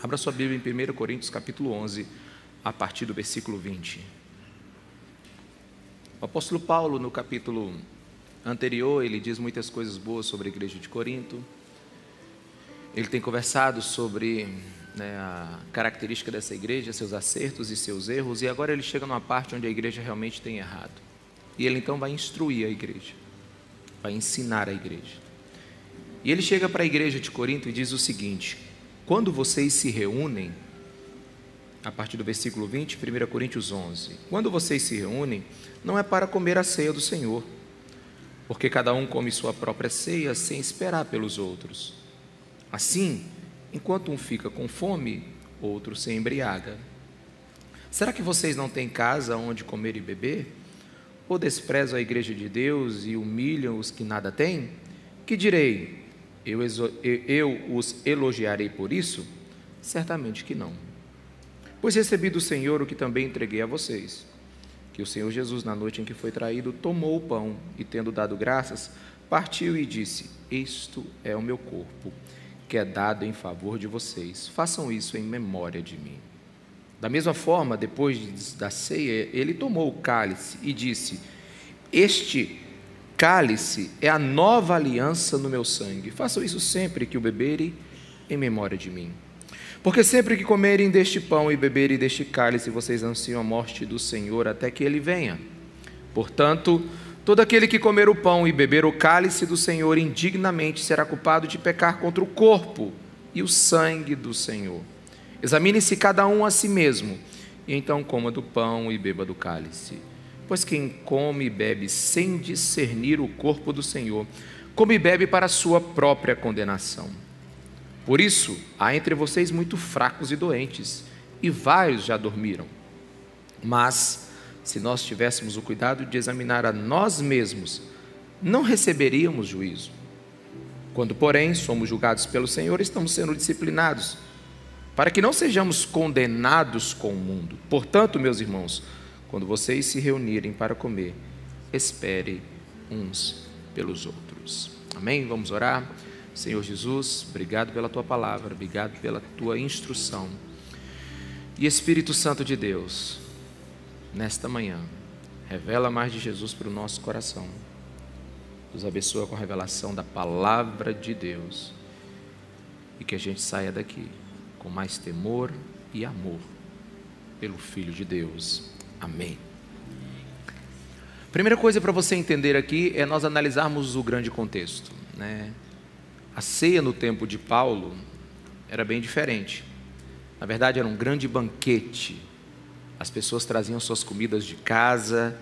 Abra sua Bíblia em 1 Coríntios capítulo 11, a partir do versículo 20. O apóstolo Paulo, no capítulo anterior, ele diz muitas coisas boas sobre a igreja de Corinto. Ele tem conversado sobre né, a característica dessa igreja, seus acertos e seus erros, e agora ele chega numa parte onde a igreja realmente tem errado. E ele então vai instruir a igreja, vai ensinar a igreja. E ele chega para a igreja de Corinto e diz o seguinte: quando vocês se reúnem, a partir do versículo 20, 1 Coríntios 11: Quando vocês se reúnem, não é para comer a ceia do Senhor, porque cada um come sua própria ceia sem esperar pelos outros. Assim, enquanto um fica com fome, outro se embriaga. Será que vocês não têm casa onde comer e beber? Ou desprezam a igreja de Deus e humilham os que nada têm? Que direi? Eu, eu os elogiarei por isso? Certamente que não. Pois recebi do Senhor o que também entreguei a vocês: que o Senhor Jesus, na noite em que foi traído, tomou o pão e, tendo dado graças, partiu e disse: Isto é o meu corpo, que é dado em favor de vocês. Façam isso em memória de mim. Da mesma forma, depois da ceia, ele tomou o cálice e disse: Este cálice é a nova aliança no meu sangue. Façam isso sempre que o beberem em memória de mim. Porque sempre que comerem deste pão e beberem deste cálice, vocês ansiam a morte do Senhor até que ele venha. Portanto, todo aquele que comer o pão e beber o cálice do Senhor indignamente será culpado de pecar contra o corpo e o sangue do Senhor. Examine-se cada um a si mesmo, e então coma do pão e beba do cálice. Pois quem come e bebe sem discernir o corpo do Senhor, come e bebe para a sua própria condenação. Por isso, há entre vocês muito fracos e doentes, e vários já dormiram. Mas, se nós tivéssemos o cuidado de examinar a nós mesmos, não receberíamos juízo. Quando, porém, somos julgados pelo Senhor, estamos sendo disciplinados, para que não sejamos condenados com o mundo. Portanto, meus irmãos, quando vocês se reunirem para comer, espere uns pelos outros. Amém? Vamos orar? Senhor Jesus, obrigado pela tua palavra, obrigado pela tua instrução. E Espírito Santo de Deus, nesta manhã, revela mais de Jesus para o nosso coração. Nos abençoa com a revelação da palavra de Deus e que a gente saia daqui com mais temor e amor pelo Filho de Deus. Amém. Primeira coisa para você entender aqui é nós analisarmos o grande contexto. Né? A ceia no tempo de Paulo era bem diferente. Na verdade, era um grande banquete. As pessoas traziam suas comidas de casa.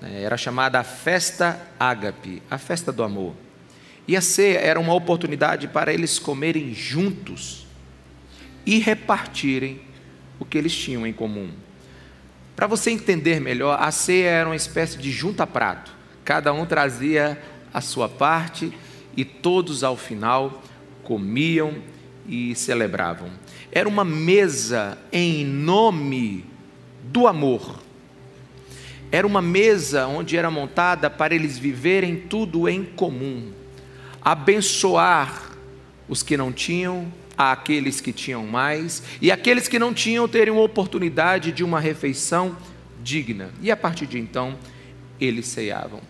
Né? Era chamada a festa ágape, a festa do amor. E a ceia era uma oportunidade para eles comerem juntos e repartirem o que eles tinham em comum. Para você entender melhor, a ceia era uma espécie de junta-prato. Cada um trazia a sua parte e todos ao final comiam e celebravam. Era uma mesa em nome do amor. Era uma mesa onde era montada para eles viverem tudo em comum, abençoar os que não tinham àqueles que tinham mais, e aqueles que não tinham teriam oportunidade de uma refeição digna. E a partir de então, eles ceiavam.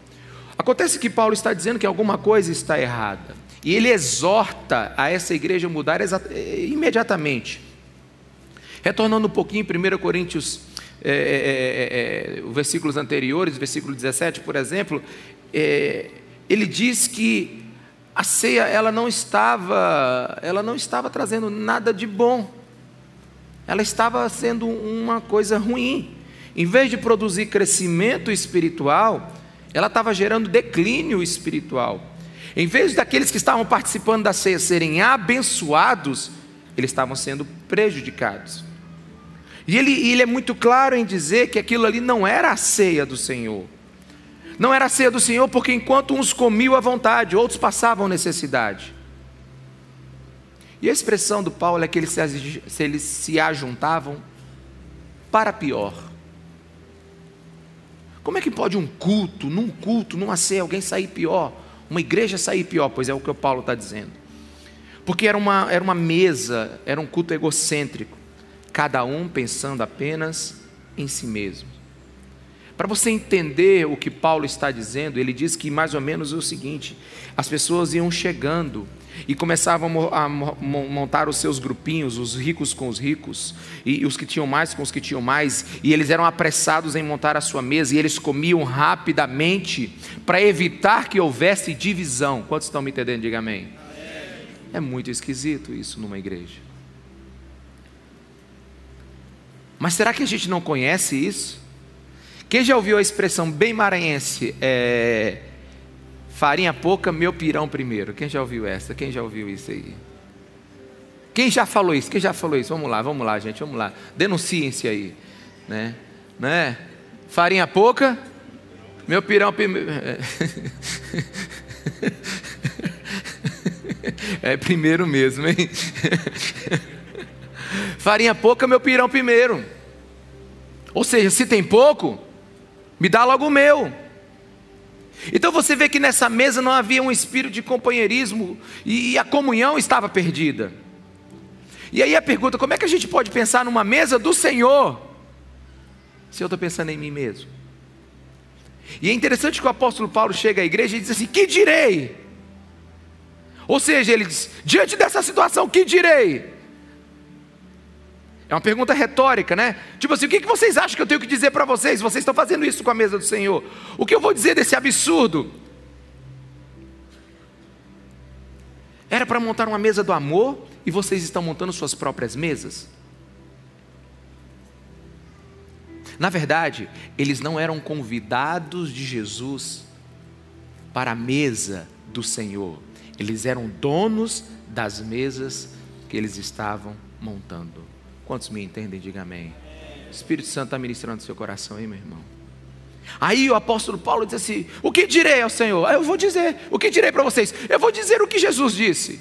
Acontece que Paulo está dizendo que alguma coisa está errada, e ele exorta a essa igreja a mudar eh, imediatamente. Retornando um pouquinho, 1 Coríntios, é, é, é, versículos anteriores, versículo 17, por exemplo, ele diz que a ceia ela não estava, ela não estava trazendo nada de bom. Ela estava sendo uma coisa ruim. Em vez de produzir crescimento espiritual, ela estava gerando declínio espiritual. Em vez daqueles que estavam participando da ceia serem abençoados, eles estavam sendo prejudicados. E ele, ele é muito claro em dizer que aquilo ali não era a ceia do Senhor. Não era ceia do Senhor, porque enquanto uns comiam à vontade, outros passavam necessidade. E a expressão do Paulo é que eles se, eles se ajuntavam para pior. Como é que pode um culto, num culto, numa ceia, alguém sair pior? Uma igreja sair pior? Pois é o que o Paulo está dizendo. Porque era uma, era uma mesa, era um culto egocêntrico, cada um pensando apenas em si mesmo. Para você entender o que Paulo está dizendo, ele diz que mais ou menos é o seguinte: as pessoas iam chegando e começavam a montar os seus grupinhos, os ricos com os ricos, e os que tinham mais com os que tinham mais, e eles eram apressados em montar a sua mesa, e eles comiam rapidamente para evitar que houvesse divisão. Quantos estão me entendendo? Diga amém. É muito esquisito isso numa igreja. Mas será que a gente não conhece isso? Quem já ouviu a expressão bem maranhense? É, farinha pouca, meu pirão primeiro. Quem já ouviu essa? Quem já ouviu isso aí? Quem já falou isso? Quem já falou isso? Vamos lá, vamos lá, gente, vamos lá. Denunciem-se aí, né? né? Farinha pouca, meu pirão primeiro. É primeiro mesmo, hein? Farinha pouca, meu pirão primeiro. Ou seja, se tem pouco, me dá logo o meu. Então você vê que nessa mesa não havia um espírito de companheirismo e a comunhão estava perdida. E aí a pergunta: como é que a gente pode pensar numa mesa do Senhor se eu estou pensando em mim mesmo? E é interessante que o apóstolo Paulo chega à igreja e diz assim: Que direi? Ou seja, ele diz: Diante dessa situação, que direi? É uma pergunta retórica, né? Tipo assim, o que vocês acham que eu tenho que dizer para vocês? Vocês estão fazendo isso com a mesa do Senhor. O que eu vou dizer desse absurdo? Era para montar uma mesa do amor e vocês estão montando suas próprias mesas? Na verdade, eles não eram convidados de Jesus para a mesa do Senhor. Eles eram donos das mesas que eles estavam montando. Quantos me entendem? Diga amém. O Espírito Santo está ministrando seu coração aí, meu irmão. Aí o apóstolo Paulo diz assim: O que direi ao Senhor? Eu vou dizer. O que direi para vocês? Eu vou dizer o que Jesus disse.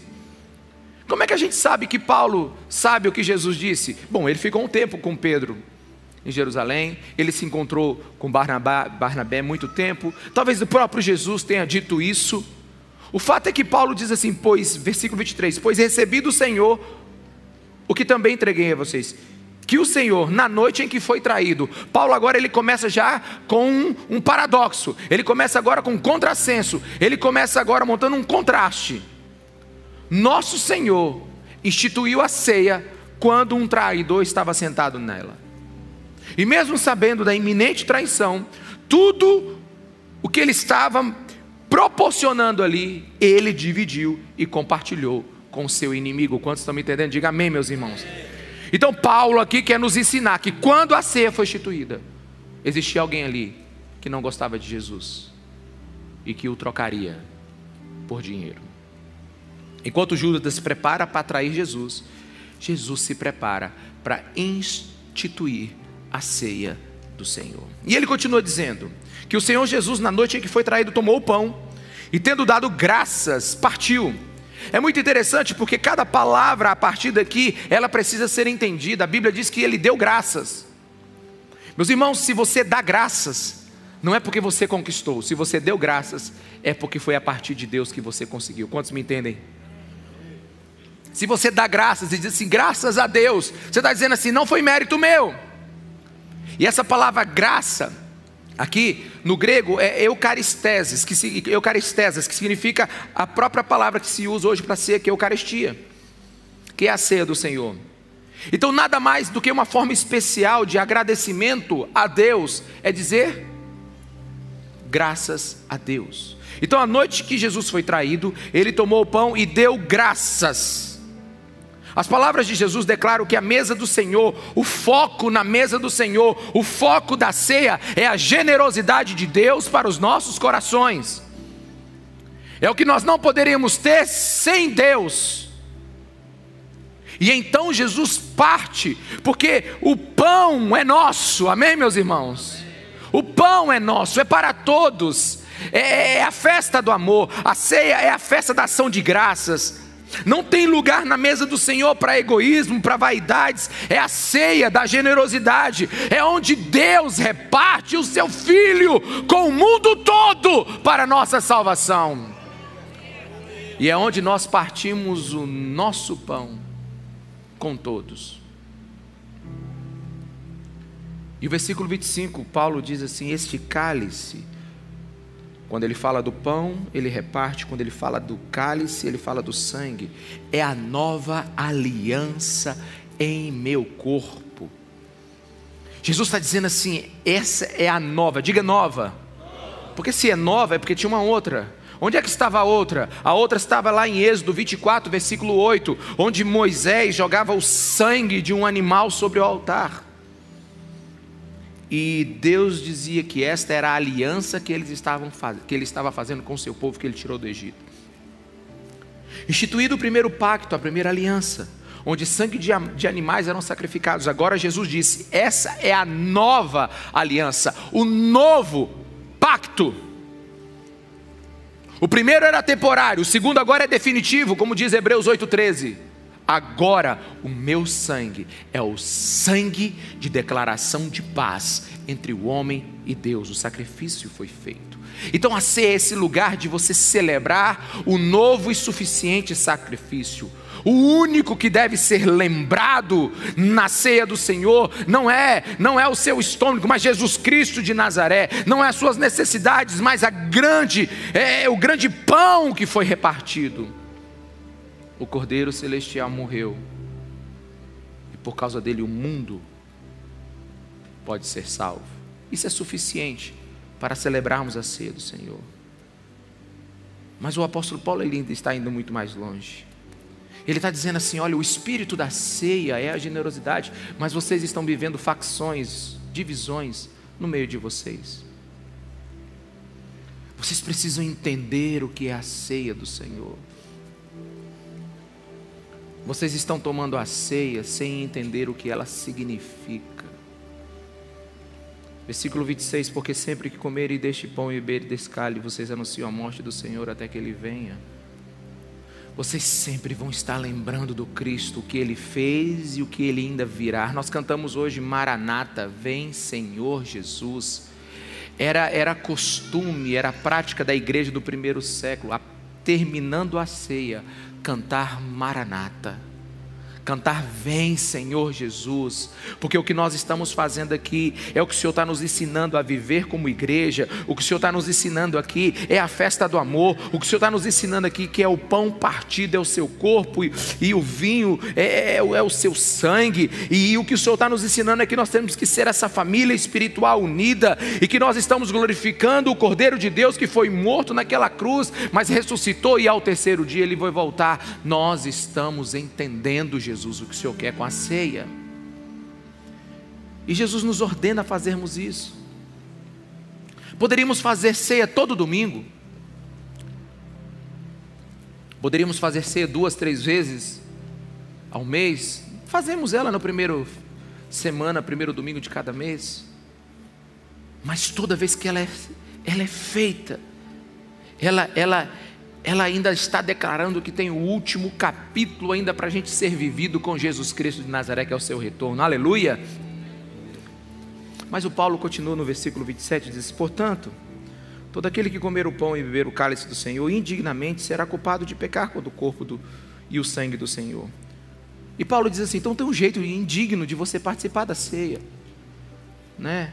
Como é que a gente sabe que Paulo sabe o que Jesus disse? Bom, ele ficou um tempo com Pedro em Jerusalém, ele se encontrou com Barnabé, Barnabé muito tempo. Talvez o próprio Jesus tenha dito isso. O fato é que Paulo diz assim, pois, versículo 23, pois recebi do Senhor o que também entreguei a vocês. Que o Senhor, na noite em que foi traído, Paulo agora ele começa já com um, um paradoxo, ele começa agora com um contrassenso, ele começa agora montando um contraste. Nosso Senhor instituiu a ceia quando um traidor estava sentado nela. E mesmo sabendo da iminente traição, tudo o que ele estava proporcionando ali, ele dividiu e compartilhou com seu inimigo. Quantos estão me entendendo? Diga amém, meus irmãos. Então, Paulo aqui quer nos ensinar que quando a ceia foi instituída, existia alguém ali que não gostava de Jesus e que o trocaria por dinheiro. Enquanto Judas se prepara para trair Jesus, Jesus se prepara para instituir a ceia do Senhor. E ele continua dizendo que o Senhor Jesus, na noite em que foi traído, tomou o pão e, tendo dado graças, partiu é muito interessante porque cada palavra a partir daqui, ela precisa ser entendida. A Bíblia diz que ele deu graças. Meus irmãos, se você dá graças, não é porque você conquistou. Se você deu graças, é porque foi a partir de Deus que você conseguiu. Quantos me entendem? Se você dá graças e diz assim, graças a Deus, você está dizendo assim, não foi mérito meu. E essa palavra graça, Aqui no grego é eucaristeses, que, eucaristeses, que significa a própria palavra que se usa hoje para ser que é eucaristia, que é a ceia do Senhor. Então, nada mais do que uma forma especial de agradecimento a Deus é dizer graças a Deus. Então, a noite que Jesus foi traído, ele tomou o pão e deu graças. As palavras de Jesus declaram que a mesa do Senhor, o foco na mesa do Senhor, o foco da ceia é a generosidade de Deus para os nossos corações. É o que nós não poderíamos ter sem Deus. E então Jesus parte, porque o pão é nosso, amém, meus irmãos? O pão é nosso, é para todos, é, é a festa do amor, a ceia é a festa da ação de graças. Não tem lugar na mesa do Senhor para egoísmo, para vaidades. É a ceia da generosidade. É onde Deus reparte o seu filho com o mundo todo para nossa salvação. e é onde nós partimos o nosso pão com todos. E o versículo 25, Paulo diz assim: Este cálice, quando ele fala do pão, ele reparte, quando ele fala do cálice, ele fala do sangue, é a nova aliança em meu corpo. Jesus está dizendo assim: essa é a nova, diga nova, porque se é nova é porque tinha uma outra. Onde é que estava a outra? A outra estava lá em Êxodo 24, versículo 8, onde Moisés jogava o sangue de um animal sobre o altar. E Deus dizia que esta era a aliança que, eles estavam que ele estava fazendo com o seu povo que ele tirou do Egito. Instituído o primeiro pacto, a primeira aliança, onde sangue de, de animais eram sacrificados. Agora Jesus disse: essa é a nova aliança, o novo pacto. O primeiro era temporário, o segundo agora é definitivo, como diz Hebreus 8,13. Agora o meu sangue é o sangue de declaração de paz entre o homem e Deus. O sacrifício foi feito. Então, a ser esse lugar de você celebrar o novo e suficiente sacrifício. O único que deve ser lembrado na ceia do Senhor não é, não é o seu estômago, mas Jesus Cristo de Nazaré. Não é as suas necessidades, mas a grande, é o grande pão que foi repartido. O Cordeiro celestial morreu. E por causa dele o mundo pode ser salvo. Isso é suficiente para celebrarmos a ceia do Senhor. Mas o apóstolo Paulo ainda está indo muito mais longe. Ele está dizendo assim: olha, o espírito da ceia é a generosidade, mas vocês estão vivendo facções, divisões no meio de vocês. Vocês precisam entender o que é a ceia do Senhor. Vocês estão tomando a ceia sem entender o que ela significa. Versículo 26: Porque sempre que comerem deste pão e beberem desse vocês anunciam a morte do Senhor até que ele venha vocês sempre vão estar lembrando do Cristo, o que ele fez e o que ele ainda virá. Nós cantamos hoje Maranata, vem Senhor Jesus. Era, era costume, era prática da igreja do primeiro século, a, terminando a ceia, cantar Maranata cantar Vem Senhor Jesus, porque o que nós estamos fazendo aqui é o que o Senhor está nos ensinando a viver como igreja, o que o Senhor está nos ensinando aqui é a festa do amor, o que o Senhor está nos ensinando aqui que é o pão partido, é o seu corpo e, e o vinho é, é, é, o seu sangue, e, o que o Senhor está nos ensinando é que nós temos que ser essa família espiritual unida e que nós estamos glorificando o Cordeiro de Deus que foi morto naquela cruz, mas ressuscitou e ao terceiro dia ele vai voltar. Nós estamos entendendo Jesus Jesus, o que o Senhor quer com a ceia. E Jesus nos ordena fazermos isso. Poderíamos fazer ceia todo domingo. Poderíamos fazer ceia duas, três vezes ao mês. Fazemos ela no primeiro semana, primeiro domingo de cada mês. Mas toda vez que ela é, ela é feita, ela, ela, ela ainda está declarando que tem o último capítulo ainda para a gente ser vivido com Jesus Cristo de Nazaré, que é o seu retorno. Aleluia! Mas o Paulo continua no versículo 27 e diz: Portanto, todo aquele que comer o pão e beber o cálice do Senhor indignamente será culpado de pecar contra o corpo do, e o sangue do Senhor. E Paulo diz assim: então tem um jeito indigno de você participar da ceia, né?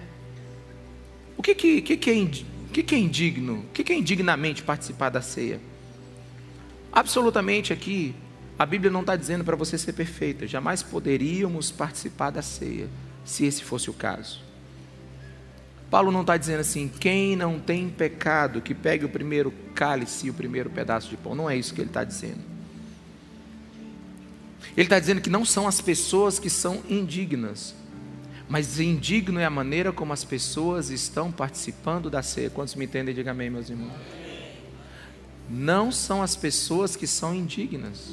O que, que, que, que, é, que, que é indigno? O que, que é indignamente participar da ceia? Absolutamente aqui, a Bíblia não está dizendo para você ser perfeita. Jamais poderíamos participar da ceia, se esse fosse o caso. Paulo não está dizendo assim, quem não tem pecado, que pegue o primeiro cálice e o primeiro pedaço de pão. Não é isso que ele está dizendo. Ele está dizendo que não são as pessoas que são indignas, mas indigno é a maneira como as pessoas estão participando da ceia. Quantos me entendem? Diga amém, meus irmãos não são as pessoas que são indignas,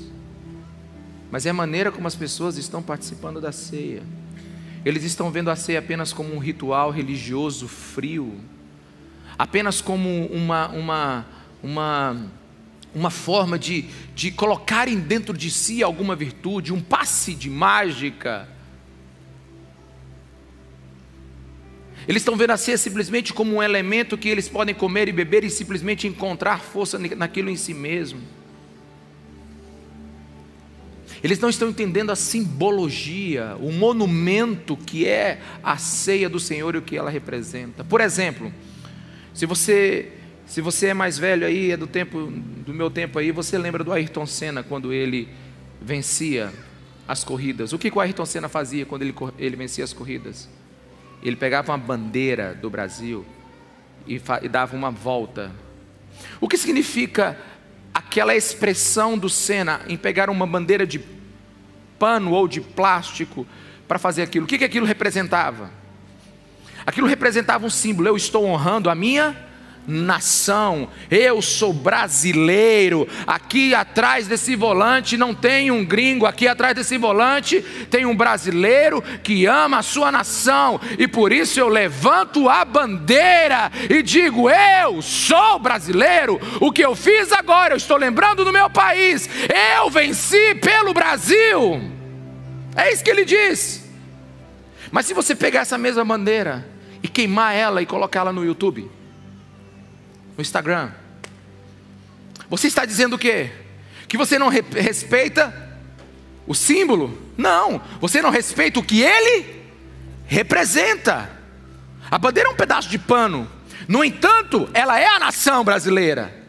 mas é a maneira como as pessoas estão participando da ceia. Eles estão vendo a ceia apenas como um ritual religioso frio, apenas como uma, uma, uma, uma forma de, de colocarem dentro de si alguma virtude, um passe de mágica Eles estão vendo a ceia simplesmente como um elemento que eles podem comer e beber e simplesmente encontrar força naquilo em si mesmo. Eles não estão entendendo a simbologia, o monumento que é a ceia do Senhor e o que ela representa. Por exemplo, se você se você é mais velho aí, é do tempo do meu tempo aí, você lembra do Ayrton Senna quando ele vencia as corridas. O que o Ayrton Senna fazia quando ele, ele vencia as corridas? Ele pegava uma bandeira do Brasil e, e dava uma volta. O que significa aquela expressão do Senna em pegar uma bandeira de pano ou de plástico para fazer aquilo? O que, que aquilo representava? Aquilo representava um símbolo. Eu estou honrando a minha nação. Eu sou brasileiro. Aqui atrás desse volante não tem um gringo, aqui atrás desse volante tem um brasileiro que ama a sua nação. E por isso eu levanto a bandeira e digo: Eu sou brasileiro. O que eu fiz agora, eu estou lembrando do meu país. Eu venci pelo Brasil. É isso que ele diz. Mas se você pegar essa mesma bandeira e queimar ela e colocar ela no YouTube, no Instagram. Você está dizendo o quê? Que você não respeita o símbolo? Não, você não respeita o que ele representa. A bandeira é um pedaço de pano. No entanto, ela é a nação brasileira.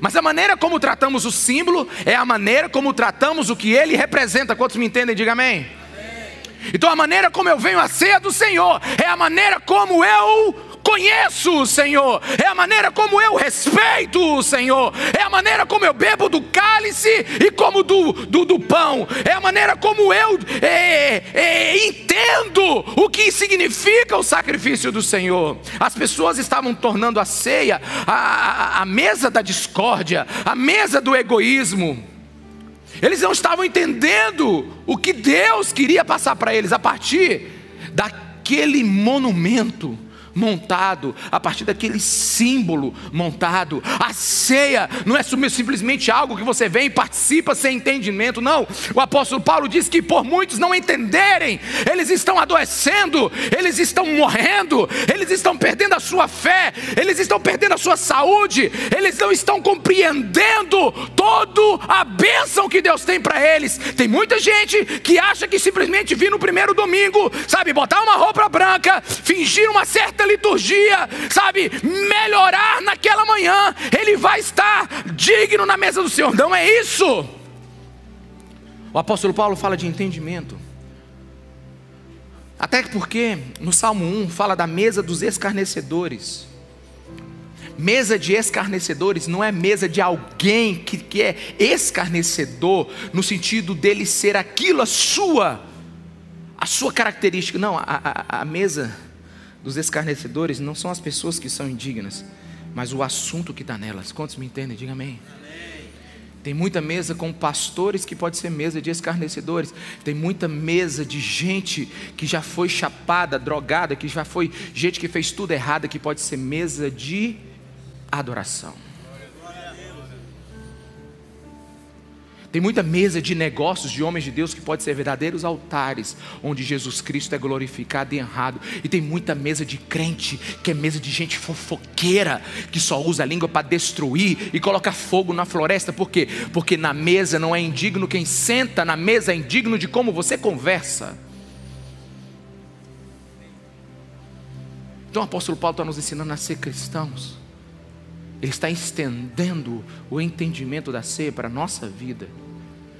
Mas a maneira como tratamos o símbolo é a maneira como tratamos o que ele representa. Quantos me entendem? Diga amém. amém. Então a maneira como eu venho à ceia do Senhor é a maneira como eu conheço o Senhor, é a maneira como eu respeito o Senhor, é a maneira como eu bebo do cálice e como do, do, do pão, é a maneira como eu é, é, entendo o que significa o sacrifício do Senhor. As pessoas estavam tornando a ceia a, a, a mesa da discórdia, a mesa do egoísmo. Eles não estavam entendendo o que Deus queria passar para eles a partir daquele monumento montado, a partir daquele símbolo montado. A ceia não é simplesmente algo que você vem e participa sem entendimento, não. O apóstolo Paulo diz que por muitos não entenderem, eles estão adoecendo, eles estão morrendo, eles estão perdendo a sua fé, eles estão perdendo a sua saúde, eles não estão compreendendo toda a bênção que Deus tem para eles. Tem muita gente que acha que simplesmente vir no primeiro domingo, sabe, botar uma roupa branca, fingir uma certa liturgia, sabe, melhorar naquela manhã, ele vai estar digno na mesa do Senhor. Não é isso. O apóstolo Paulo fala de entendimento. Até porque no Salmo 1 fala da mesa dos escarnecedores. Mesa de escarnecedores não é mesa de alguém que, que é escarnecedor, no sentido dele ser aquilo, a sua, a sua característica. Não, a, a, a mesa dos escarnecedores não são as pessoas que são indignas, mas o assunto que está nelas. Quantos me entendem? Diga amém. amém. Tem muita mesa com pastores que pode ser mesa de escarnecedores. Tem muita mesa de gente que já foi chapada, drogada, que já foi gente que fez tudo errado, que pode ser mesa de adoração. Tem muita mesa de negócios de homens de Deus que pode ser verdadeiros altares, onde Jesus Cristo é glorificado e honrado. E tem muita mesa de crente, que é mesa de gente fofoqueira, que só usa a língua para destruir e coloca fogo na floresta. Por quê? Porque na mesa não é indigno quem senta, na mesa é indigno de como você conversa. Então o apóstolo Paulo está nos ensinando a ser cristãos. Ele está estendendo o entendimento da ceia para a nossa vida.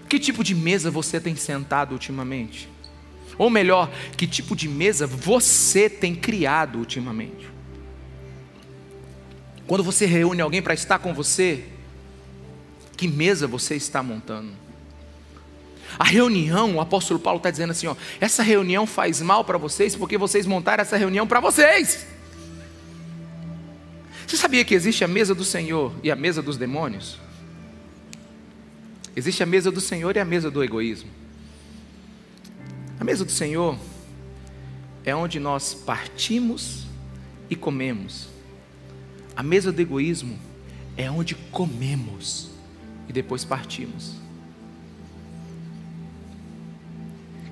Que tipo de mesa você tem sentado ultimamente? Ou melhor, que tipo de mesa você tem criado ultimamente? Quando você reúne alguém para estar com você, que mesa você está montando? A reunião, o apóstolo Paulo está dizendo assim: ó, essa reunião faz mal para vocês porque vocês montaram essa reunião para vocês. Você sabia que existe a mesa do Senhor e a mesa dos demônios? Existe a mesa do Senhor e a mesa do egoísmo. A mesa do Senhor é onde nós partimos e comemos. A mesa do egoísmo é onde comemos e depois partimos.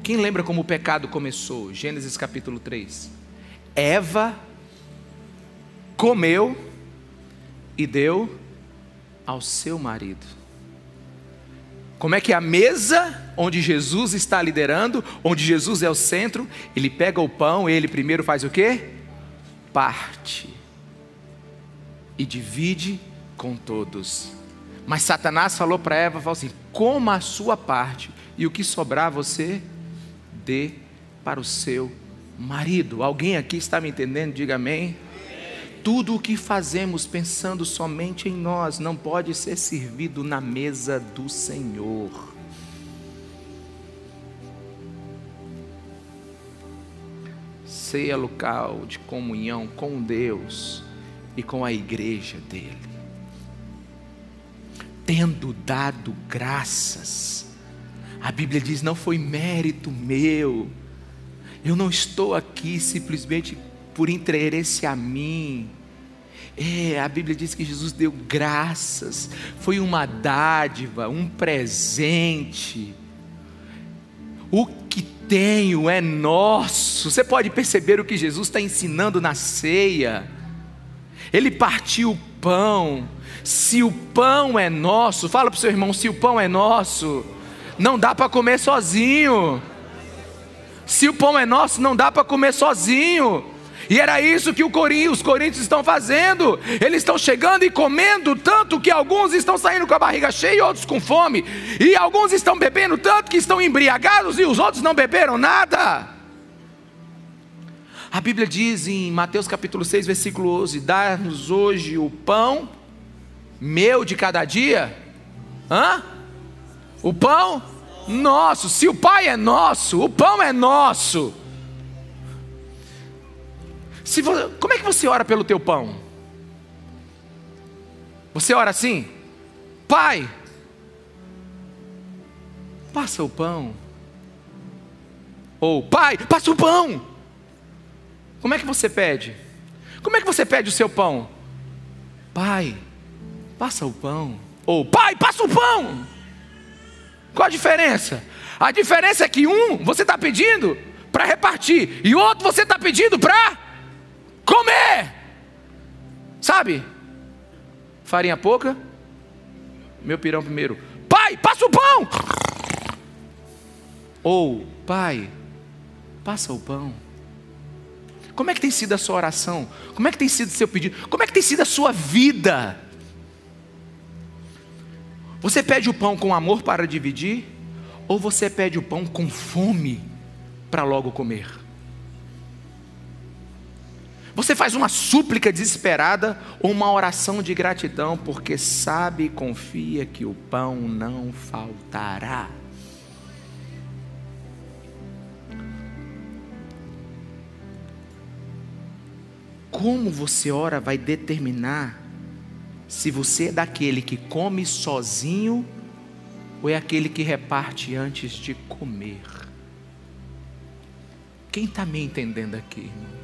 Quem lembra como o pecado começou? Gênesis capítulo 3. Eva comeu e deu ao seu marido. Como é que a mesa onde Jesus está liderando, onde Jesus é o centro, ele pega o pão, ele primeiro faz o quê? Parte. E divide com todos. Mas Satanás falou para Eva, falou assim: coma a sua parte, e o que sobrar você dê para o seu marido. Alguém aqui está me entendendo? Diga amém. Tudo o que fazemos pensando somente em nós não pode ser servido na mesa do Senhor. Ceia local de comunhão com Deus e com a igreja dele. Tendo dado graças, a Bíblia diz: não foi mérito meu, eu não estou aqui simplesmente por interesse a mim. É, a Bíblia diz que Jesus deu graças, foi uma dádiva, um presente. O que tenho é nosso. Você pode perceber o que Jesus está ensinando na ceia. Ele partiu o pão. Se o pão é nosso, fala para o seu irmão: se o pão é nosso, não dá para comer sozinho. Se o pão é nosso, não dá para comer sozinho. E era isso que os coríntios estão fazendo. Eles estão chegando e comendo tanto que alguns estão saindo com a barriga cheia e outros com fome. E alguns estão bebendo tanto que estão embriagados e os outros não beberam nada. A Bíblia diz em Mateus capítulo 6, versículo 11: Dá-nos hoje o pão meu de cada dia. Hã? O pão nosso. Se o Pai é nosso, o pão é nosso. Se você, como é que você ora pelo teu pão? Você ora assim? Pai, passa o pão. Ou Pai, passa o pão. Como é que você pede? Como é que você pede o seu pão? Pai, passa o pão. Ou Pai, passa o pão. Qual a diferença? A diferença é que um você está pedindo para repartir e outro você está pedindo para comer. Sabe? Farinha pouca, meu pirão primeiro. Pai, passa o pão. Ou, pai, passa o pão. Como é que tem sido a sua oração? Como é que tem sido o seu pedido? Como é que tem sido a sua vida? Você pede o pão com amor para dividir? Ou você pede o pão com fome para logo comer? Você faz uma súplica desesperada ou uma oração de gratidão porque sabe e confia que o pão não faltará. Como você ora vai determinar se você é daquele que come sozinho ou é aquele que reparte antes de comer. Quem está me entendendo aqui, irmão?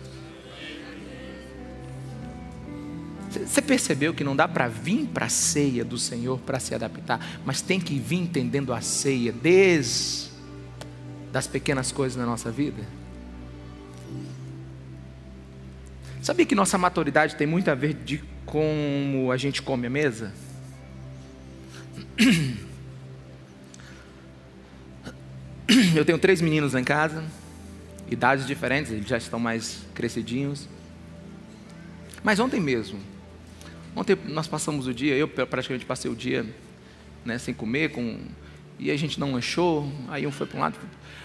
Você percebeu que não dá para vir para a ceia do Senhor para se adaptar, mas tem que vir entendendo a ceia desde das pequenas coisas na nossa vida? Sabia que nossa maturidade tem muito a ver de como a gente come a mesa? Eu tenho três meninos em casa, idades diferentes, eles já estão mais crescidinhos. Mas ontem mesmo, Ontem nós passamos o dia, eu praticamente passei o dia né, sem comer, com, e a gente não lanchou, aí um foi para um lado.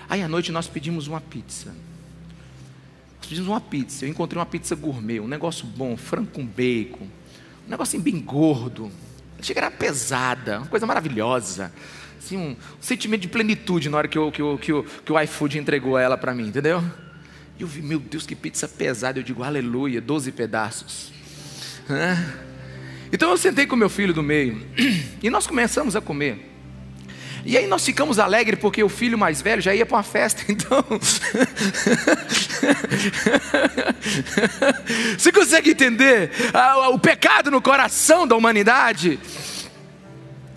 Aí à noite nós pedimos uma pizza. Nós pedimos uma pizza, eu encontrei uma pizza gourmet, um negócio bom, frango com bacon, um negocinho bem gordo. Chega era pesada, uma coisa maravilhosa. Assim, um, um, sentimento de plenitude na hora que, eu, que, eu, que, o, que o iFood entregou ela para mim, entendeu? E eu vi, meu Deus, que pizza pesada. Eu digo, aleluia, 12 pedaços. Então eu sentei com meu filho do meio e nós começamos a comer. E aí nós ficamos alegres porque o filho mais velho já ia para uma festa, então. Você consegue entender o pecado no coração da humanidade?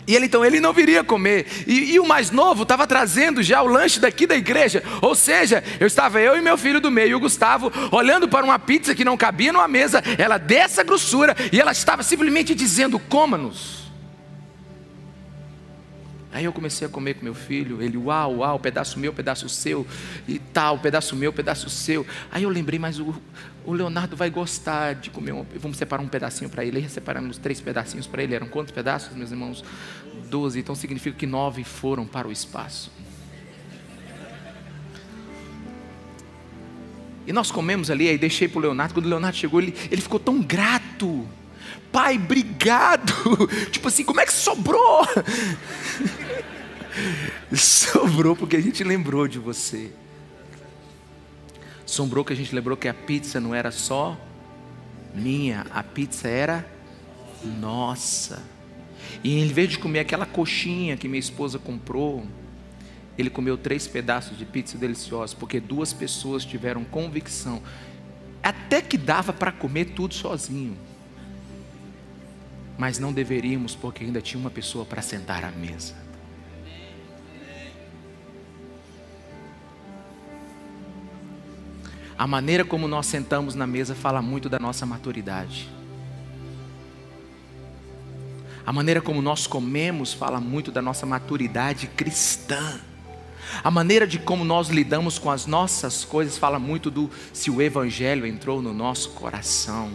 E ele então ele não viria comer. E, e o mais novo estava trazendo já o lanche daqui da igreja. Ou seja, eu estava eu e meu filho do meio, o Gustavo, olhando para uma pizza que não cabia numa mesa, ela dessa grossura, e ela estava simplesmente dizendo: coma-nos. Aí eu comecei a comer com meu filho, ele, uau, uau, pedaço meu, pedaço seu, e tal, pedaço meu, pedaço seu. Aí eu lembrei, mas o, o Leonardo vai gostar de comer, um, vamos separar um pedacinho para ele. Aí separamos três pedacinhos para ele, eram quantos pedaços, meus irmãos? Doze, então significa que nove foram para o espaço. E nós comemos ali, aí deixei para o Leonardo, quando o Leonardo chegou, ele, ele ficou tão grato. Pai, obrigado. Tipo assim, como é que sobrou? Sobrou porque a gente lembrou de você. Sobrou que a gente lembrou que a pizza não era só minha, a pizza era nossa. E em vez de comer aquela coxinha que minha esposa comprou, ele comeu três pedaços de pizza deliciosa, porque duas pessoas tiveram convicção. Até que dava para comer tudo sozinho mas não deveríamos, porque ainda tinha uma pessoa para sentar à mesa. A maneira como nós sentamos na mesa fala muito da nossa maturidade. A maneira como nós comemos fala muito da nossa maturidade cristã. A maneira de como nós lidamos com as nossas coisas fala muito do se o Evangelho entrou no nosso coração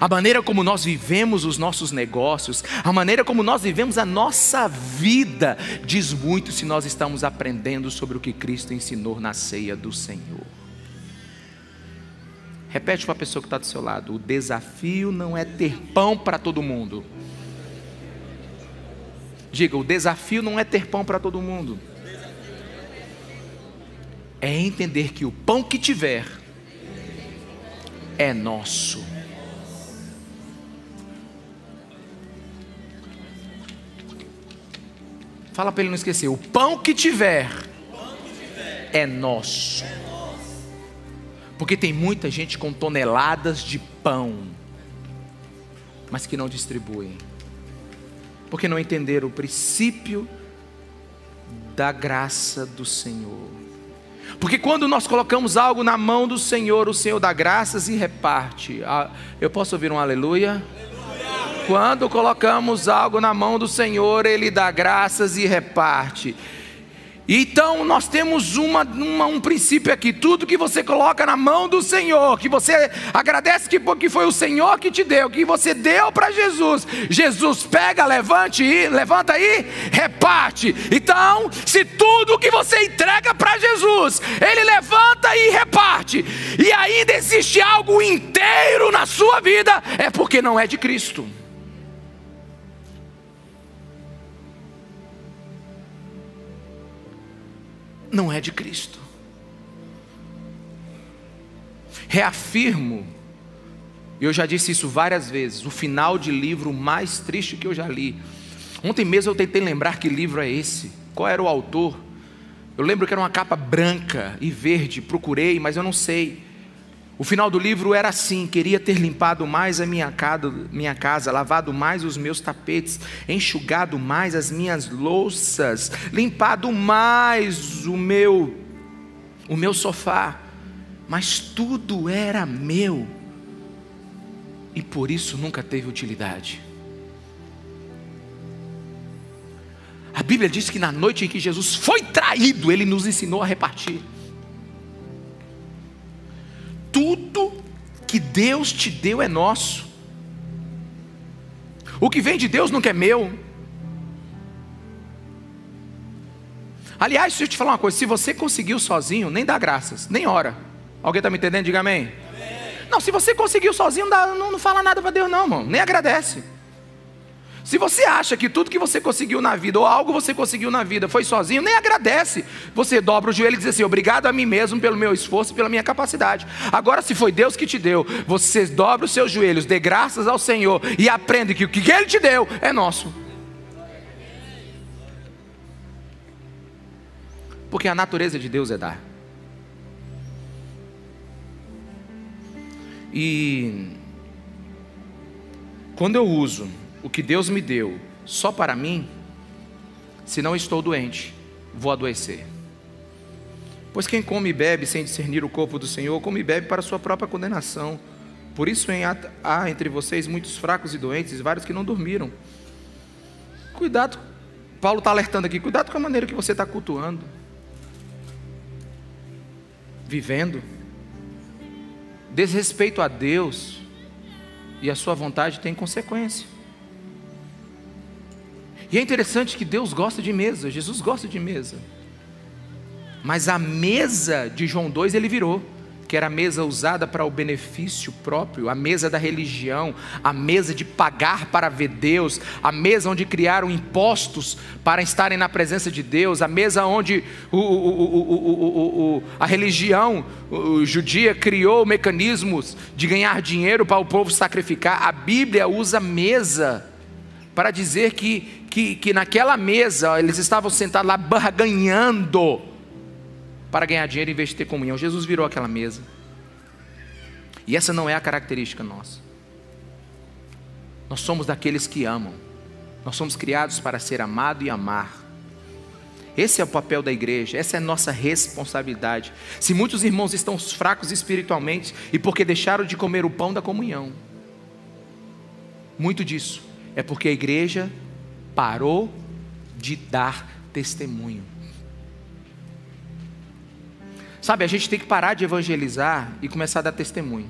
a maneira como nós vivemos os nossos negócios, a maneira como nós vivemos a nossa vida, diz muito se nós estamos aprendendo sobre o que Cristo ensinou na ceia do Senhor. Repete para a pessoa que está do seu lado: o desafio não é ter pão para todo mundo. Diga, o desafio não é ter pão para todo mundo. É entender que o pão que tiver é nosso. Fala para ele não esquecer: o pão que tiver, é nosso. Porque tem muita gente com toneladas de pão, mas que não distribuem. Porque não entenderam o princípio da graça do Senhor. Porque quando nós colocamos algo na mão do Senhor, o Senhor dá graças e reparte. Ah, eu posso ouvir um aleluia? Quando colocamos algo na mão do Senhor, Ele dá graças e reparte. Então nós temos uma, uma, um princípio aqui: tudo que você coloca na mão do Senhor, que você agradece que porque foi o Senhor que te deu, que você deu para Jesus, Jesus pega, levante e levanta aí, reparte. Então, se tudo que você entrega para Jesus, Ele levanta e reparte, e ainda existe algo inteiro na sua vida, é porque não é de Cristo. Não é de Cristo. Reafirmo, eu já disse isso várias vezes, o final de livro mais triste que eu já li. Ontem mesmo eu tentei lembrar que livro é esse, qual era o autor. Eu lembro que era uma capa branca e verde, procurei, mas eu não sei. O final do livro era assim: queria ter limpado mais a minha casa, minha casa, lavado mais os meus tapetes, enxugado mais as minhas louças, limpado mais o meu o meu sofá. Mas tudo era meu. E por isso nunca teve utilidade. A Bíblia diz que na noite em que Jesus foi traído, ele nos ensinou a repartir tudo que Deus te deu é nosso. O que vem de Deus nunca é meu. Aliás, deixa eu te falar uma coisa: se você conseguiu sozinho, nem dá graças, nem ora. Alguém está me entendendo? Diga amém. amém. Não, se você conseguiu sozinho, não, não, não fala nada para Deus, não, irmão. Nem agradece. Se você acha que tudo que você conseguiu na vida, ou algo você conseguiu na vida, foi sozinho, nem agradece. Você dobra o joelho e diz assim: obrigado a mim mesmo pelo meu esforço e pela minha capacidade. Agora, se foi Deus que te deu, você dobra os seus joelhos, dê graças ao Senhor e aprende que o que Ele te deu é nosso. Porque a natureza de Deus é dar. E quando eu uso o que Deus me deu só para mim, se não estou doente, vou adoecer. Pois quem come e bebe sem discernir o corpo do Senhor, come e bebe para sua própria condenação. Por isso há entre vocês muitos fracos e doentes, vários que não dormiram. Cuidado Paulo está alertando aqui: cuidado com a maneira que você está cultuando, vivendo. Desrespeito a Deus e a sua vontade tem consequência. E é interessante que Deus gosta de mesa, Jesus gosta de mesa. Mas a mesa de João 2 ele virou que era a mesa usada para o benefício próprio, a mesa da religião, a mesa de pagar para ver Deus, a mesa onde criaram impostos para estarem na presença de Deus, a mesa onde o, o, o, a religião judia criou mecanismos de ganhar dinheiro para o povo sacrificar. A Bíblia usa mesa para dizer que, que, que naquela mesa eles estavam sentados lá barganhando para ganhar dinheiro em vez de ter comunhão. Jesus virou aquela mesa. E essa não é a característica nossa. Nós somos daqueles que amam. Nós somos criados para ser amado e amar. Esse é o papel da igreja, essa é a nossa responsabilidade. Se muitos irmãos estão fracos espiritualmente e porque deixaram de comer o pão da comunhão, muito disso é porque a igreja parou de dar testemunho. Sabe, a gente tem que parar de evangelizar e começar a dar testemunho.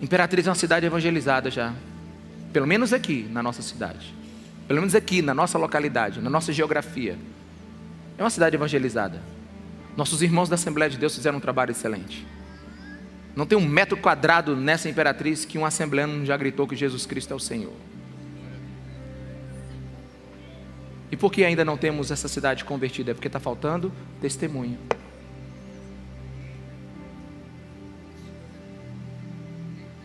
Imperatriz é uma cidade evangelizada já. Pelo menos aqui, na nossa cidade. Pelo menos aqui, na nossa localidade, na nossa geografia. É uma cidade evangelizada. Nossos irmãos da Assembleia de Deus fizeram um trabalho excelente. Não tem um metro quadrado nessa imperatriz que um assembleano já gritou que Jesus Cristo é o Senhor. E por que ainda não temos essa cidade convertida? É porque está faltando testemunho.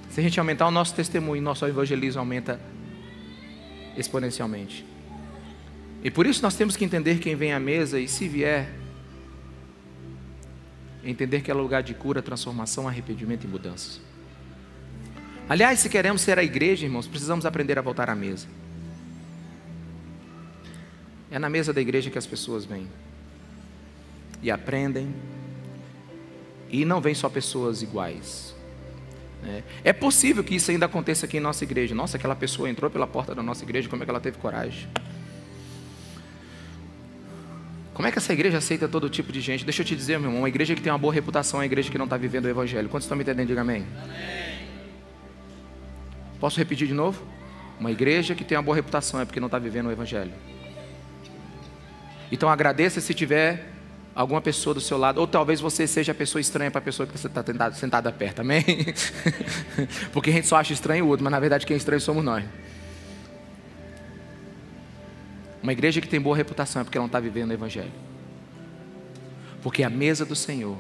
Se a gente aumentar o nosso testemunho, nosso evangelismo aumenta exponencialmente. E por isso nós temos que entender quem vem à mesa e se vier, entender que é lugar de cura, transformação, arrependimento e mudanças. Aliás, se queremos ser a igreja, irmãos, precisamos aprender a voltar à mesa. É na mesa da igreja que as pessoas vêm e aprendem, e não vêm só pessoas iguais. É, é possível que isso ainda aconteça aqui em nossa igreja. Nossa, aquela pessoa entrou pela porta da nossa igreja, como é que ela teve coragem? Como é que essa igreja aceita todo tipo de gente? Deixa eu te dizer, meu irmão, uma igreja que tem uma boa reputação é uma igreja que não está vivendo o Evangelho. Quantos estão me entendendo? Diga amém. amém. Posso repetir de novo? Uma igreja que tem uma boa reputação é porque não está vivendo o Evangelho. Então agradeça se tiver alguma pessoa do seu lado, ou talvez você seja a pessoa estranha para a pessoa que você está sentada perto, amém? Porque a gente só acha estranho o outro, mas na verdade quem é estranho somos nós. Uma igreja que tem boa reputação é porque ela não está vivendo o Evangelho. Porque a mesa do Senhor,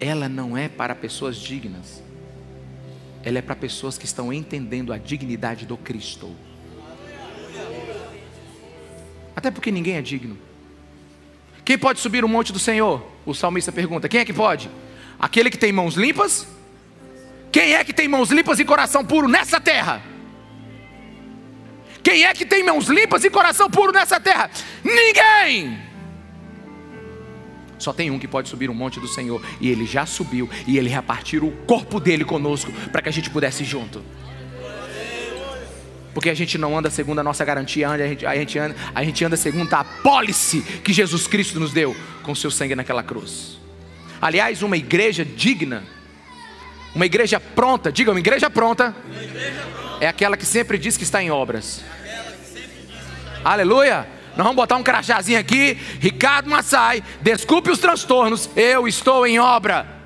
ela não é para pessoas dignas, ela é para pessoas que estão entendendo a dignidade do Cristo. Até porque ninguém é digno. Quem pode subir o monte do Senhor? O salmista pergunta: Quem é que pode? Aquele que tem mãos limpas? Quem é que tem mãos limpas e coração puro nessa terra? Quem é que tem mãos limpas e coração puro nessa terra? Ninguém! Só tem um que pode subir o monte do Senhor, e ele já subiu, e ele repartiu o corpo dele conosco, para que a gente pudesse ir junto. Porque a gente não anda segundo a nossa garantia, a gente, a gente, anda, a gente anda segundo a apólice que Jesus Cristo nos deu com seu sangue naquela cruz. Aliás, uma igreja digna, uma igreja pronta, diga uma igreja pronta, igreja pronta. é aquela que sempre diz que está em obras. Aleluia! Nós vamos botar um crachazinho aqui, Ricardo Massai, desculpe os transtornos, eu estou em obra.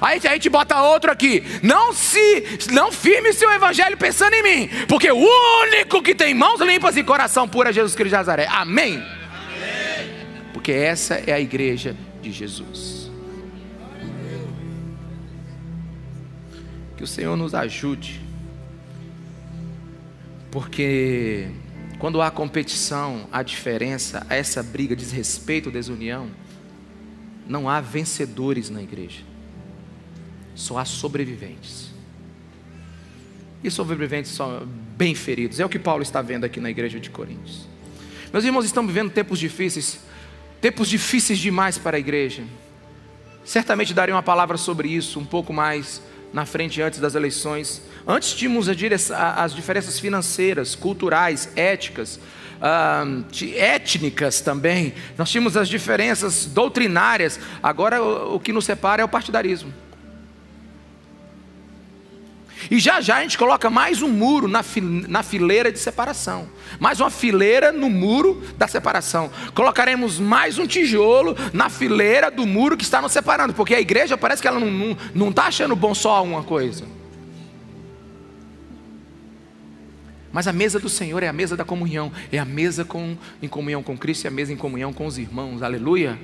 Aí a gente bota outro aqui. Não se, não firme seu evangelho pensando em mim, porque o único que tem mãos limpas e coração puro é Jesus Cristo de Nazaré. Amém. Amém. Porque essa é a igreja de Jesus. Que o Senhor nos ajude. Porque quando há competição, há diferença, há essa briga, desrespeito, desunião, não há vencedores na igreja só há sobreviventes. E sobreviventes são bem feridos. É o que Paulo está vendo aqui na igreja de Coríntios. Meus irmãos, estão vivendo tempos difíceis, tempos difíceis demais para a igreja. Certamente darei uma palavra sobre isso um pouco mais na frente antes das eleições. Antes tínhamos as diferenças financeiras, culturais, éticas, étnicas também. Nós tínhamos as diferenças doutrinárias. Agora o que nos separa é o partidarismo. E já já a gente coloca mais um muro na, na fileira de separação. Mais uma fileira no muro da separação. Colocaremos mais um tijolo na fileira do muro que está nos separando. Porque a igreja parece que ela não está não, não tá achando bom só uma coisa. Mas a mesa do Senhor é a mesa da comunhão. É a mesa com, em comunhão com Cristo e a mesa em comunhão com os irmãos. Aleluia.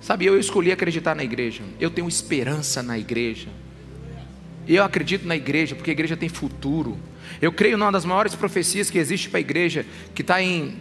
Sabe, eu escolhi acreditar na igreja. Eu tenho esperança na igreja. E eu acredito na igreja, porque a igreja tem futuro. Eu creio numa das maiores profecias que existe para a igreja, que está em,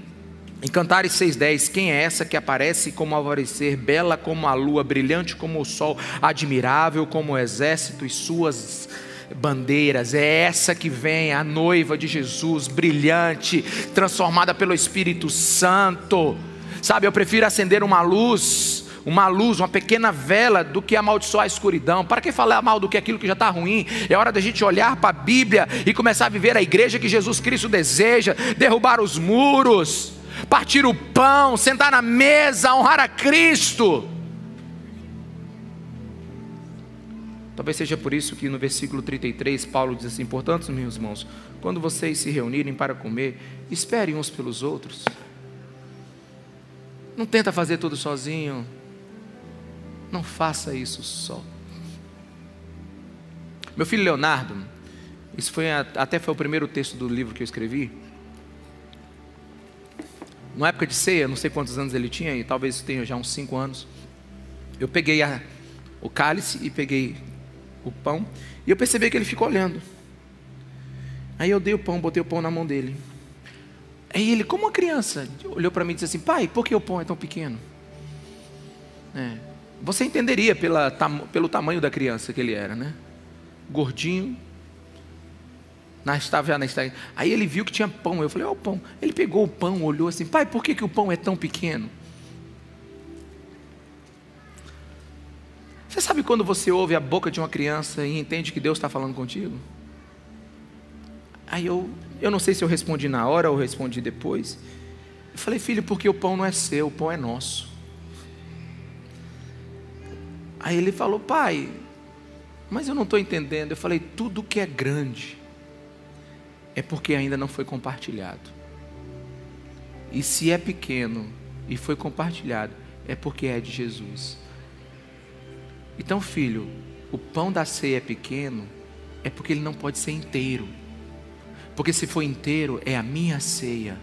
em Cantares 6,10. Quem é essa que aparece como alvorecer, bela como a lua, brilhante como o sol, admirável como o exército e suas bandeiras? É essa que vem, a noiva de Jesus, brilhante, transformada pelo Espírito Santo. Sabe, eu prefiro acender uma luz uma luz, uma pequena vela do que amaldiçoar a escuridão. Para que falar mal do que aquilo que já está ruim? É hora da gente olhar para a Bíblia e começar a viver a igreja que Jesus Cristo deseja, derrubar os muros, partir o pão, sentar na mesa, honrar a Cristo. Talvez seja por isso que no versículo 33 Paulo diz assim: Portanto, meus irmãos, quando vocês se reunirem para comer, esperem uns pelos outros. Não tenta fazer tudo sozinho. Não faça isso só. Meu filho Leonardo, isso foi até foi o primeiro texto do livro que eu escrevi. Na época de ceia, não sei quantos anos ele tinha, e talvez tenha já uns cinco anos. Eu peguei a, o cálice e peguei o pão, e eu percebi que ele ficou olhando. Aí eu dei o pão, botei o pão na mão dele. Aí ele, como uma criança, olhou para mim e disse assim: Pai, por que o pão é tão pequeno? É. Você entenderia pela, pelo tamanho da criança que ele era, né? Gordinho. Na, estava na estava. Aí ele viu que tinha pão. Eu falei, oh, o pão. Ele pegou o pão, olhou assim, pai, por que, que o pão é tão pequeno? Você sabe quando você ouve a boca de uma criança e entende que Deus está falando contigo? Aí eu, eu não sei se eu respondi na hora ou respondi depois. Eu falei, filho, porque o pão não é seu, o pão é nosso. Aí ele falou, pai, mas eu não estou entendendo. Eu falei, tudo que é grande é porque ainda não foi compartilhado. E se é pequeno e foi compartilhado, é porque é de Jesus. Então, filho, o pão da ceia é pequeno, é porque ele não pode ser inteiro. Porque se for inteiro, é a minha ceia.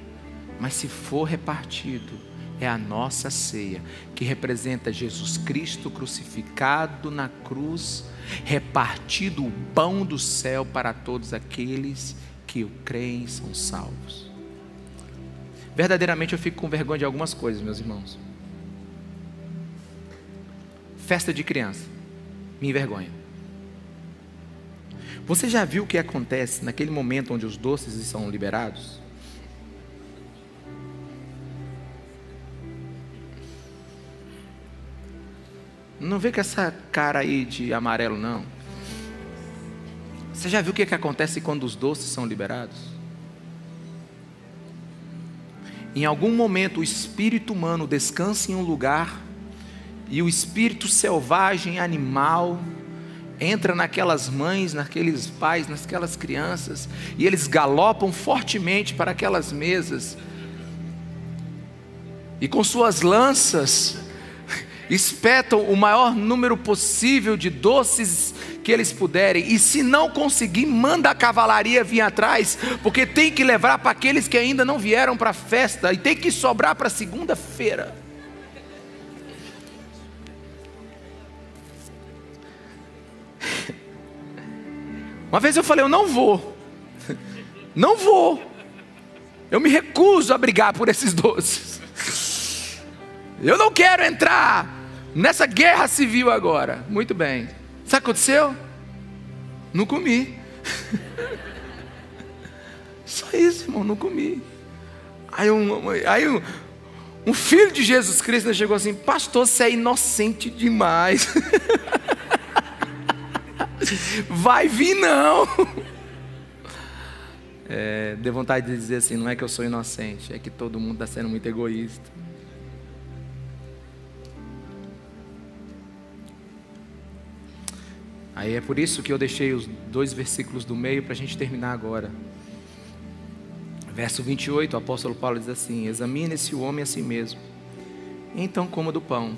Mas se for repartido, é a nossa ceia, que representa Jesus Cristo crucificado na cruz, repartido o pão do céu para todos aqueles que o creem e são salvos. Verdadeiramente eu fico com vergonha de algumas coisas, meus irmãos. Festa de criança, me envergonha. Você já viu o que acontece naquele momento onde os doces são liberados? Não vê com essa cara aí de amarelo, não. Você já viu o que, é que acontece quando os doces são liberados? Em algum momento o espírito humano descansa em um lugar e o espírito selvagem, animal, entra naquelas mães, naqueles pais, naquelas crianças, e eles galopam fortemente para aquelas mesas, e com suas lanças espetam o maior número possível de doces que eles puderem, e se não conseguir, manda a cavalaria vir atrás, porque tem que levar para aqueles que ainda não vieram para a festa, e tem que sobrar para segunda-feira. Uma vez eu falei, eu não vou, não vou, eu me recuso a brigar por esses doces, eu não quero entrar nessa guerra civil agora. Muito bem. Sabe o que aconteceu? Não comi. Só isso, irmão, não comi. Aí um, aí um, um filho de Jesus Cristo chegou assim, pastor, você é inocente demais. Vai vir não. É, vontade de dizer assim: não é que eu sou inocente, é que todo mundo está sendo muito egoísta. Aí é por isso que eu deixei os dois versículos do meio para a gente terminar agora. Verso 28, o apóstolo Paulo diz assim: Examine-se o homem a si mesmo, então coma do pão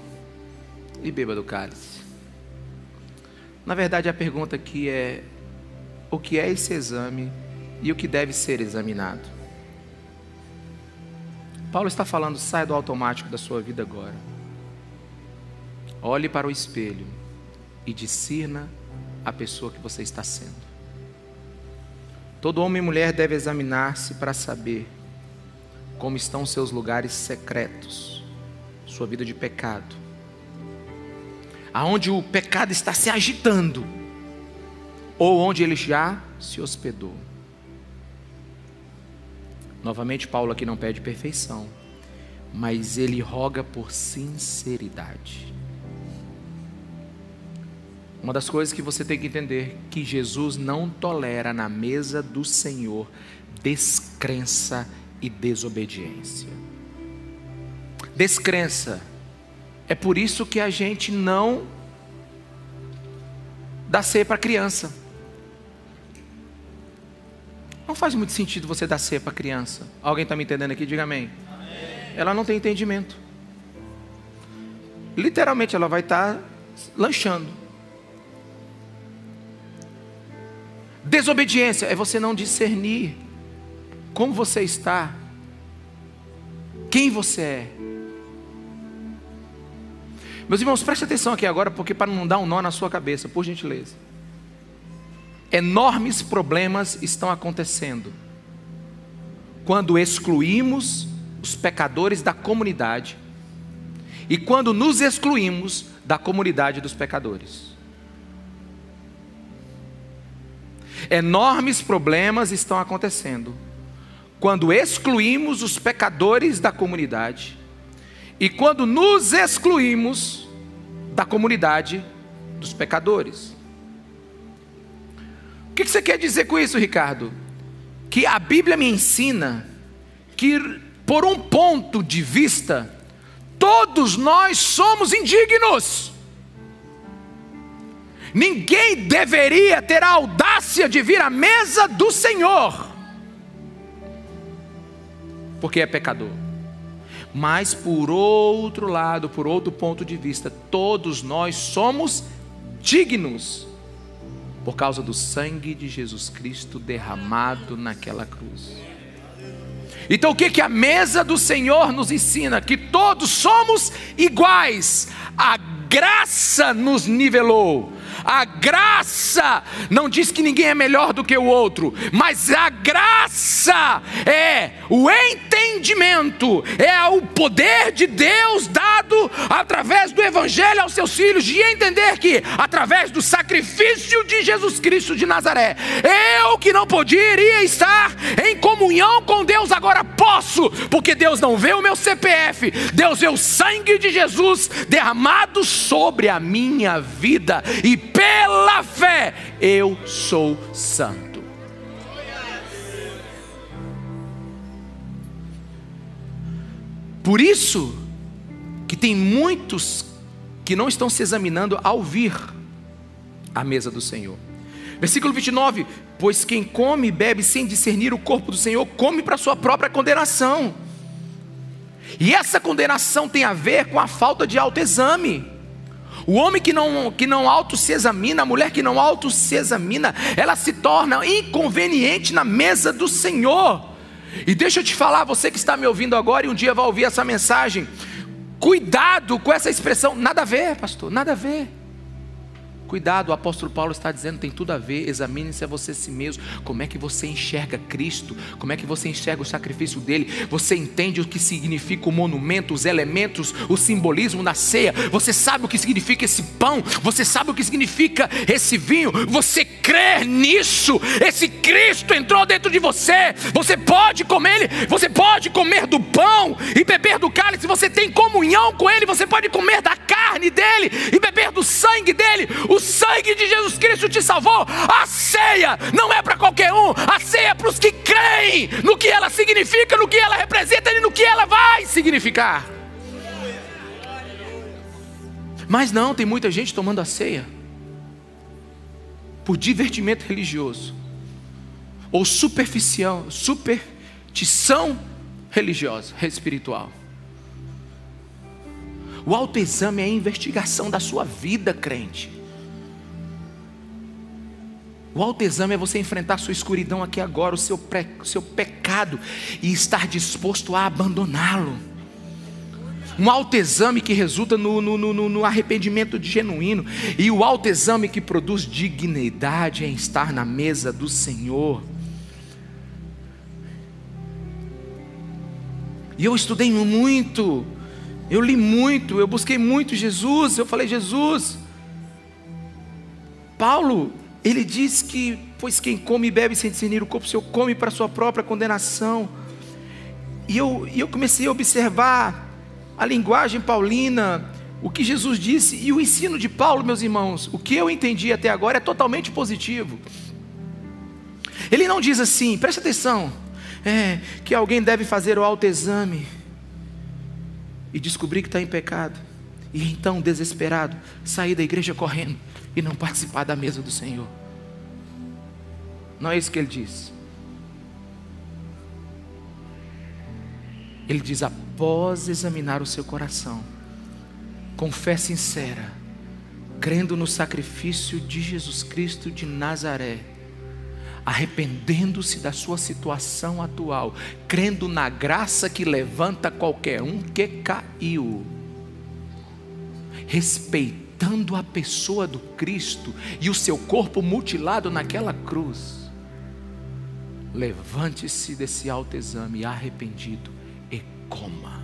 e beba do cálice. Na verdade, a pergunta aqui é: o que é esse exame e o que deve ser examinado? Paulo está falando: saia do automático da sua vida agora. Olhe para o espelho e discirna a pessoa que você está sendo. Todo homem e mulher deve examinar-se para saber como estão seus lugares secretos, sua vida de pecado, aonde o pecado está se agitando, ou onde ele já se hospedou. Novamente, Paulo aqui não pede perfeição, mas ele roga por sinceridade. Uma das coisas que você tem que entender que Jesus não tolera na mesa do Senhor descrença e desobediência. Descrença. É por isso que a gente não dá ceia para criança. Não faz muito sentido você dar ceia para criança. Alguém está me entendendo aqui? Diga amém. amém. Ela não tem entendimento. Literalmente ela vai estar tá lanchando. Desobediência é você não discernir como você está, quem você é. Meus irmãos, preste atenção aqui agora, porque para não dar um nó na sua cabeça, por gentileza. Enormes problemas estão acontecendo quando excluímos os pecadores da comunidade e quando nos excluímos da comunidade dos pecadores. Enormes problemas estão acontecendo quando excluímos os pecadores da comunidade e quando nos excluímos da comunidade dos pecadores. O que você quer dizer com isso, Ricardo? Que a Bíblia me ensina que, por um ponto de vista, todos nós somos indignos. Ninguém deveria ter a audácia de vir à mesa do Senhor, porque é pecador. Mas por outro lado, por outro ponto de vista, todos nós somos dignos por causa do sangue de Jesus Cristo derramado naquela cruz. Então o que que a mesa do Senhor nos ensina? Que todos somos iguais. A graça nos nivelou. A graça não diz que ninguém é melhor do que o outro, mas a graça é o entendimento, é o poder de Deus dado através do Evangelho aos seus filhos, de entender que, através do sacrifício de Jesus Cristo de Nazaré, eu que não poderia estar em comunhão com Deus, agora posso, porque Deus não vê o meu CPF, Deus vê o sangue de Jesus derramado sobre a minha vida e pela fé eu sou santo. Por isso que tem muitos que não estão se examinando ao vir à mesa do Senhor. Versículo 29: Pois quem come e bebe sem discernir o corpo do Senhor, come para sua própria condenação. E essa condenação tem a ver com a falta de autoexame. O homem que não, que não auto se examina, a mulher que não auto se examina, ela se torna inconveniente na mesa do Senhor. E deixa eu te falar, você que está me ouvindo agora e um dia vai ouvir essa mensagem, cuidado com essa expressão, nada a ver, pastor, nada a ver. Cuidado, o apóstolo Paulo está dizendo, tem tudo a ver, examine-se a você si mesmo. Como é que você enxerga Cristo? Como é que você enxerga o sacrifício dele? Você entende o que significa o monumento, os elementos, o simbolismo na ceia? Você sabe o que significa esse pão? Você sabe o que significa esse vinho? Você crê nisso? Esse Cristo entrou dentro de você. Você pode comer ele, você pode comer do pão e beber do cálice. Você tem comunhão com ele, você pode comer da carne dele e beber do sangue dele. O sangue de Jesus Cristo te salvou. A ceia não é para qualquer um, a ceia é para os que creem no que ela significa, no que ela representa e no que ela vai significar. Mas não, tem muita gente tomando a ceia por divertimento religioso ou superficial, superstição religiosa, espiritual. O autoexame é a investigação da sua vida, crente. O autoexame é você enfrentar sua escuridão aqui agora, o seu, pre, o seu pecado, e estar disposto a abandoná-lo. Um autoexame que resulta no, no, no, no arrependimento genuíno, e o autoexame que produz dignidade em estar na mesa do Senhor. E eu estudei muito, eu li muito, eu busquei muito Jesus, eu falei, Jesus. Paulo, ele diz que, pois quem come e bebe sem discernir o corpo seu, come para sua própria condenação. E eu, eu comecei a observar a linguagem paulina, o que Jesus disse e o ensino de Paulo, meus irmãos, o que eu entendi até agora é totalmente positivo. Ele não diz assim, preste atenção, é, que alguém deve fazer o autoexame e descobrir que está em pecado, e então, desesperado, sair da igreja correndo e não participar da mesa do Senhor. Não é isso que ele diz. Ele diz: após examinar o seu coração, com fé sincera, crendo no sacrifício de Jesus Cristo de Nazaré, arrependendo-se da sua situação atual, crendo na graça que levanta qualquer um que caiu, respeitando a pessoa do Cristo e o seu corpo mutilado naquela cruz. Levante-se desse autoexame arrependido e coma.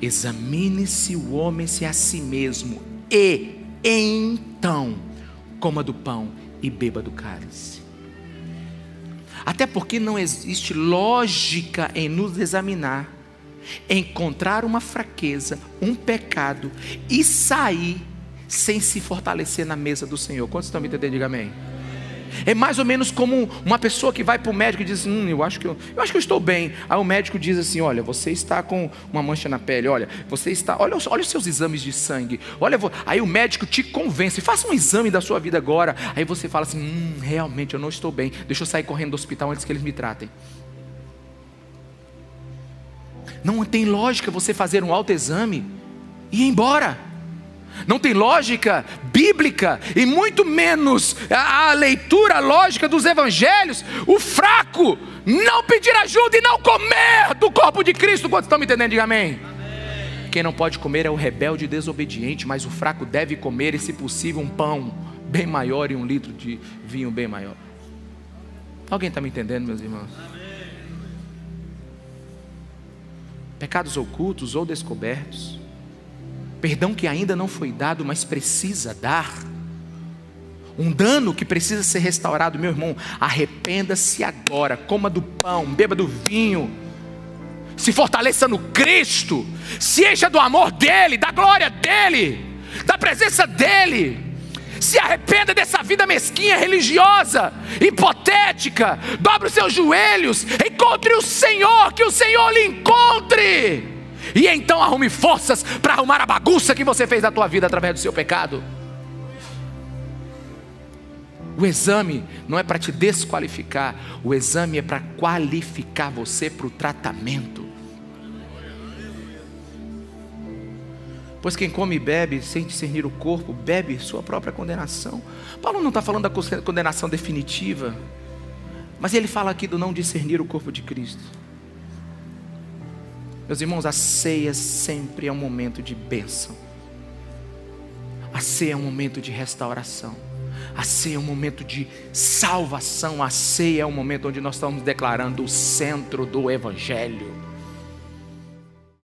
Examine-se o homem-se a si mesmo e então coma do pão e beba do cálice. Até porque não existe lógica em nos examinar, encontrar uma fraqueza, um pecado e sair sem se fortalecer na mesa do Senhor. Quantos estão me entendendo? Diga amém. É mais ou menos como uma pessoa que vai para o médico e diz: Hum, eu acho, que eu, eu acho que eu estou bem. Aí o médico diz assim: Olha, você está com uma mancha na pele. Olha, você está. Olha, olha os seus exames de sangue. Olha, aí o médico te convence: Faça um exame da sua vida agora. Aí você fala assim: Hum, realmente eu não estou bem. Deixa eu sair correndo do hospital antes que eles me tratem. Não tem lógica você fazer um autoexame e ir embora não tem lógica bíblica e muito menos a, a, leitura lógica dos evangelhos, o fraco não pedir ajuda e não comer do corpo de Cristo. Quantos estão me entendendo? Diga amém. amém. Quem não pode comer é o rebelde e desobediente, mas o fraco deve comer, e se possível, um pão bem maior e um litro de vinho bem maior. Alguém está me entendendo, meus irmãos? Amém. Pecados ocultos ou descobertos. Perdão que ainda não foi dado, mas precisa dar, um dano que precisa ser restaurado, meu irmão, arrependa-se agora, coma do pão, beba do vinho, se fortaleça no Cristo, se encha do amor dEle, da glória dEle, da presença dEle, se arrependa dessa vida mesquinha, religiosa, hipotética, dobre os seus joelhos, encontre o Senhor, que o Senhor lhe encontre e então arrume forças para arrumar a bagunça que você fez na tua vida através do seu pecado. O exame não é para te desqualificar, o exame é para qualificar você para o tratamento. Pois quem come e bebe sem discernir o corpo, bebe sua própria condenação. Paulo não está falando da condenação definitiva, mas ele fala aqui do não discernir o corpo de Cristo. Meus irmãos, a ceia sempre é um momento de bênção. A ceia é um momento de restauração. A ceia é um momento de salvação. A ceia é um momento onde nós estamos declarando o centro do Evangelho.